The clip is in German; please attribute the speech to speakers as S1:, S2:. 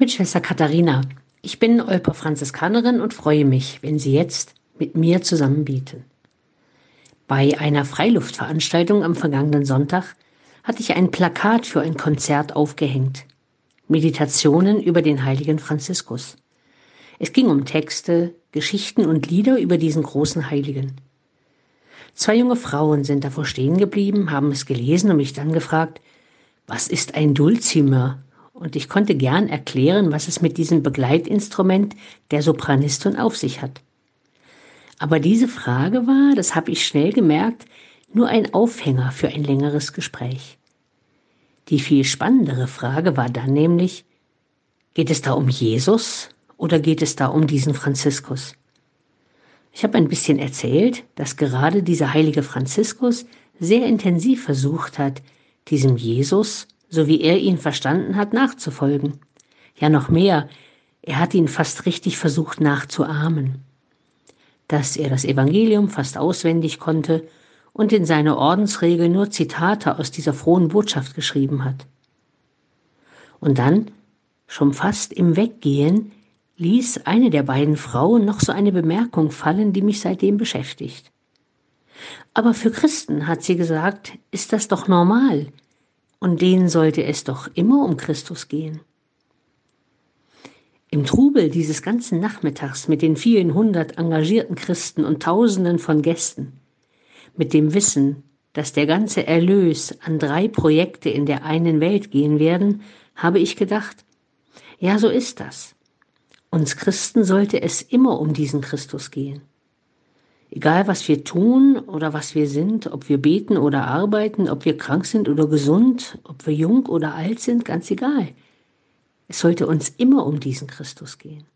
S1: mit Schwester Katharina. Ich bin Olper Franziskanerin und freue mich, wenn Sie jetzt mit mir zusammen beten. Bei einer Freiluftveranstaltung am vergangenen Sonntag hatte ich ein Plakat für ein Konzert aufgehängt. Meditationen über den heiligen Franziskus. Es ging um Texte, Geschichten und Lieder über diesen großen Heiligen. Zwei junge Frauen sind davor stehen geblieben, haben es gelesen und mich dann gefragt, was ist ein Dulcimer? Und ich konnte gern erklären, was es mit diesem Begleitinstrument der Sopranistin auf sich hat. Aber diese Frage war, das habe ich schnell gemerkt, nur ein Aufhänger für ein längeres Gespräch. Die viel spannendere Frage war dann nämlich, geht es da um Jesus oder geht es da um diesen Franziskus? Ich habe ein bisschen erzählt, dass gerade dieser heilige Franziskus sehr intensiv versucht hat, diesem Jesus, so wie er ihn verstanden hat, nachzufolgen. Ja, noch mehr, er hat ihn fast richtig versucht nachzuahmen. Dass er das Evangelium fast auswendig konnte und in seine Ordensregel nur Zitate aus dieser frohen Botschaft geschrieben hat. Und dann, schon fast im Weggehen, ließ eine der beiden Frauen noch so eine Bemerkung fallen, die mich seitdem beschäftigt. Aber für Christen, hat sie gesagt, ist das doch normal, und denen sollte es doch immer um Christus gehen. Im Trubel dieses ganzen Nachmittags mit den vielen hundert engagierten Christen und Tausenden von Gästen, mit dem Wissen, dass der ganze Erlös an drei Projekte in der einen Welt gehen werden, habe ich gedacht, ja, so ist das. Uns Christen sollte es immer um diesen Christus gehen. Egal was wir tun oder was wir sind, ob wir beten oder arbeiten, ob wir krank sind oder gesund, ob wir jung oder alt sind, ganz egal. Es sollte uns immer um diesen Christus gehen.